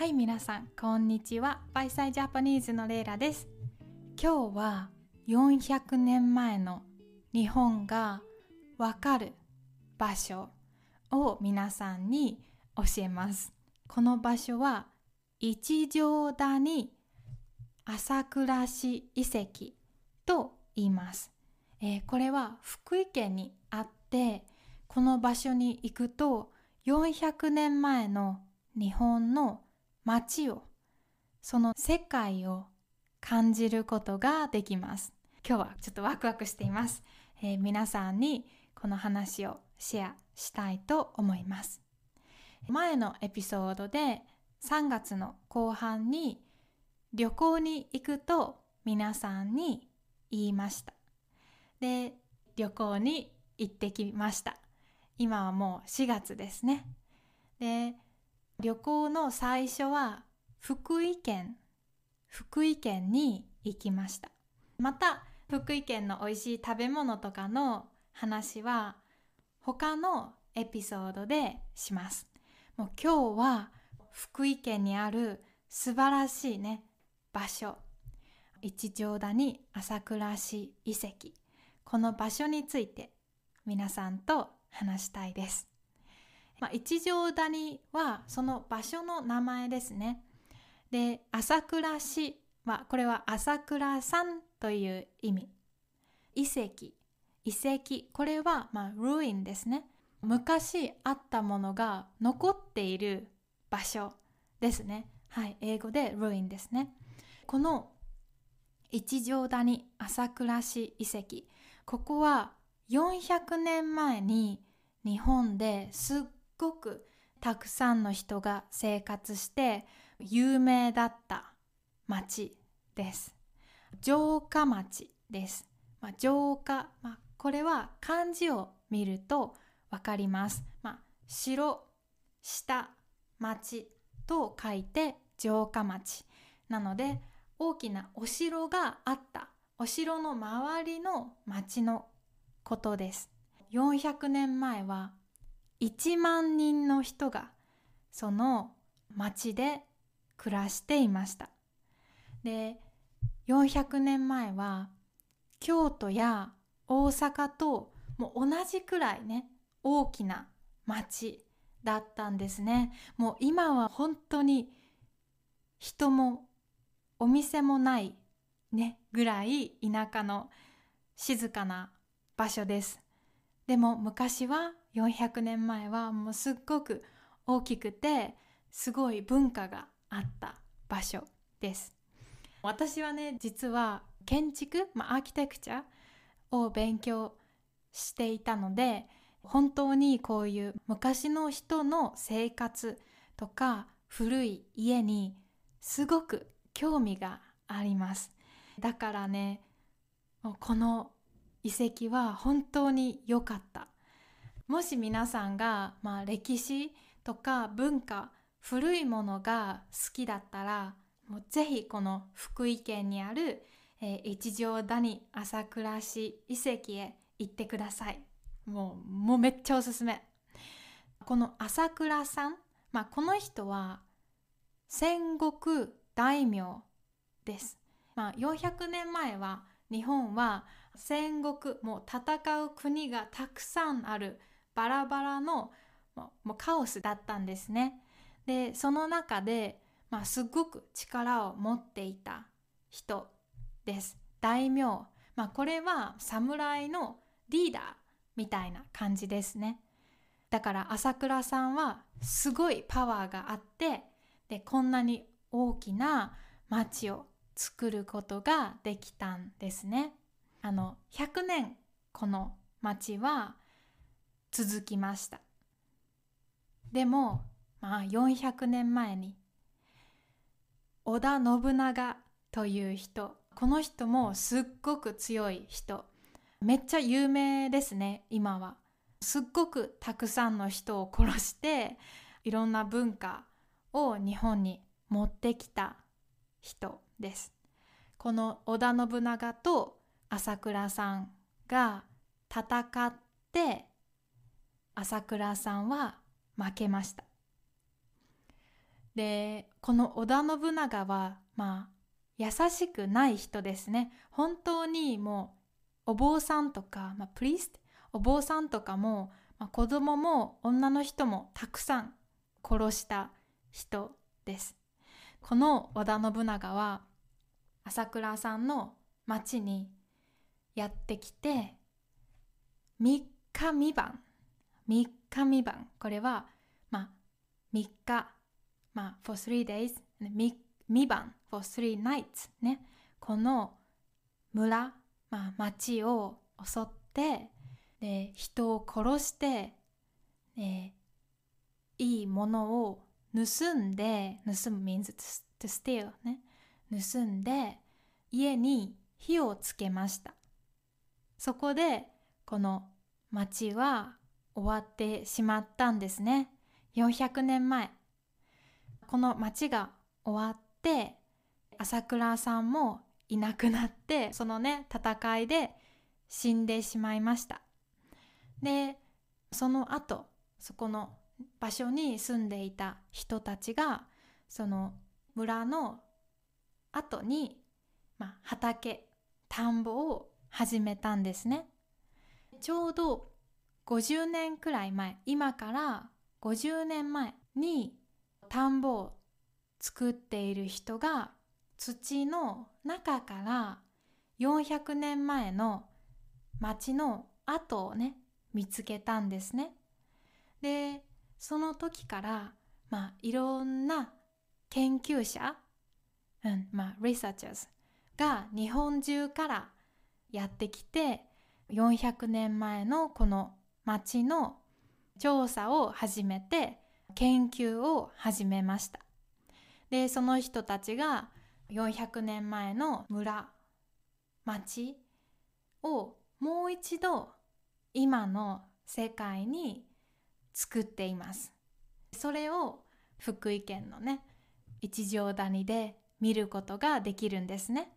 はい皆さんこんにちは。バイサイジャパニーズのレイラです。今日は400年前の日本がわかる場所を皆さんに教えます。この場所は一条谷朝倉市遺跡と言います、えー、これは福井県にあってこの場所に行くと400年前の日本の街をその世界を感じることができます。今日はちょっとワクワクしています、えー、皆さんにこの話をシェアしたいと思います。前のエピソードで3月の後半に旅行に行くと皆さんに言いました。で旅行に行ってきました。今はもう4月ですね。で旅行の最初は福井県福井県に行きました。また福井県の美味しい食べ物とかの話は他のエピソードでします。もう今日は福井県にある素晴らしいね場所。一条谷朝倉市遺跡。この場所について皆さんと話したいです。まあ、一条谷はその場所の名前ですね。で、朝倉市は、これは朝倉さんという意味。遺跡、遺跡、これは、まあ、ルインですね。昔あったものが残っている場所ですね。はい、英語でルインですね。この一条谷朝倉市遺跡、ここは400年前に日本ですっごくたくさんの人が生活して有名だった町です。城下町です。まあ、城下、まあ、これは漢字を見るとわかります。まあ、城、下、町と書いて城下町。なので大きなお城があったお城の周りの町のことです。400年前は1万人の人がその町で暮らしていました。で400年前は京都や大阪ともう同じくらいね大きな町だったんですね。もう今は本当に人もお店もないねぐらい田舎の静かな場所です。でも昔は400年前はもうすっごく大きくてすごい文化があった場所です。私はね実は建築、まあ、アーキテクチャを勉強していたので本当にこういう昔の人の生活とか古い家にすごく興味があります。だからねこの遺跡は本当に良かった。もし皆さんが、まあ、歴史とか文化古いものが好きだったらもうぜひこの福井県にある、えー、一条谷朝倉市遺跡へ行ってください。もうもうめっちゃおすすめ。この朝倉さん、まあ、この人は戦国大名です、まあ、400年前は日本は戦国もう戦う国がたくさんあるバラバラのもうカオスだったんですね。でその中で、まあ、すごく力を持っていた人です。大名、まあ、これは侍のリーダーみたいな感じですね。だから朝倉さんはすごいパワーがあってでこんなに大きな町を作ることができたんですね。あの100年この町は続きました。でもまあ400年前に織田信長という人この人もすっごく強い人。めっちゃ有名ですね今は。すっごくたくさんの人を殺していろんな文化を日本に持ってきた人。です。この織田信長と朝倉さんが戦って朝倉さんは負けました。でこの織田信長はまあ優しくない人ですね。本当にもうお坊さんとか、まあ、プリストお坊さんとかも、まあ、子供も女の人もたくさん殺した人です。この織田信長は朝倉さんの町にやってきて3日3晩。3日3晩。これはまあ3日まあ for three days 3, 3晩。for three nights ね。この村、まあ、町を襲ってで人を殺して、えいいものを盗んで盗む means to steal ね。盗んで家に火をつけました。そこでこの町は終わってしまったんですね。400年前。この町が終わって朝倉さんもいなくなってそのね戦いで死んでしまいました。でその後そこの場所に住んでいた人たちがその村の後に、まあ、畑田んぼを始めたんですねちょうど50年くらい前今から50年前に田んぼを作っている人が土の中から400年前の町の跡をね見つけたんですね。でその時からまあいろんな研究者、うんまあ、リサーチャーズが日本中からやってきて400年前のこの町の調査を始めて研究を始めました。でその人たちが400年前の村町をもう一度今の世界に作っています。それを福井県のね一条谷で見ることができるんですね。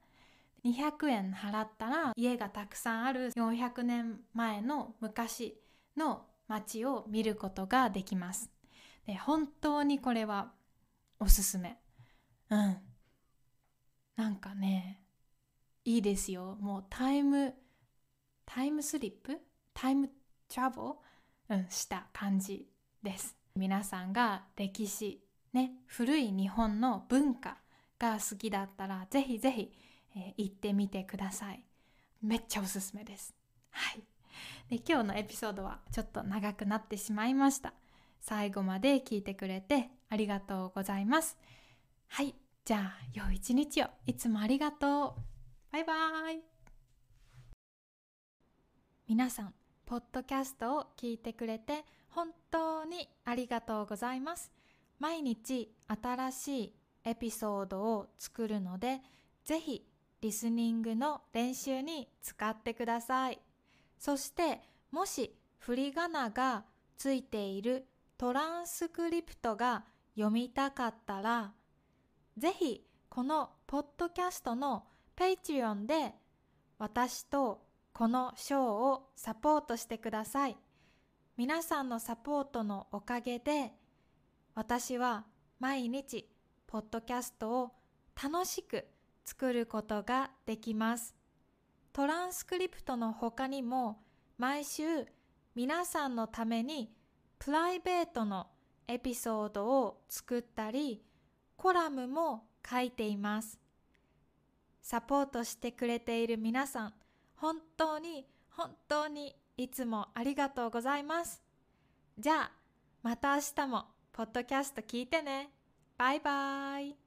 200円払ったら家がたくさんある400年前の昔の街を見ることができます。で本当にこれはおすすめ。うん。なんかねいいですよ。もうタイムタイムスリップ？タイムトラベル、うん、した感じです。皆さんが歴史ね古い日本の文化が好きだったらぜひぜひ、えー、行ってみてください。めっちゃおすすめです。はい。で今日のエピソードはちょっと長くなってしまいました。最後まで聞いてくれてありがとうございます。はい。じゃあ良い一日を。いつもありがとう。バイバイ。皆さんポッドキャストを聞いてくれて本当にありがとうございます。毎日新しいエピソードを作るので、ぜひリスニングの練習に使ってください。そしてもし振り仮名がついているトランスクリプトが読みたかったら、ぜひこのポッドキャストの Patreon で私とこのショーをサポートしてください。皆さんのサポートのおかげで私は毎日ポッドキャストを楽しく作ることができます。トランスクリプトの他にも毎週皆さんのためにプライベートのエピソードを作ったりコラムも書いています。サポートしてくれている皆さん本当に本当にいつもありがとうございます。じゃあ、また明日もポッドキャスト聞いてね。バイバイ。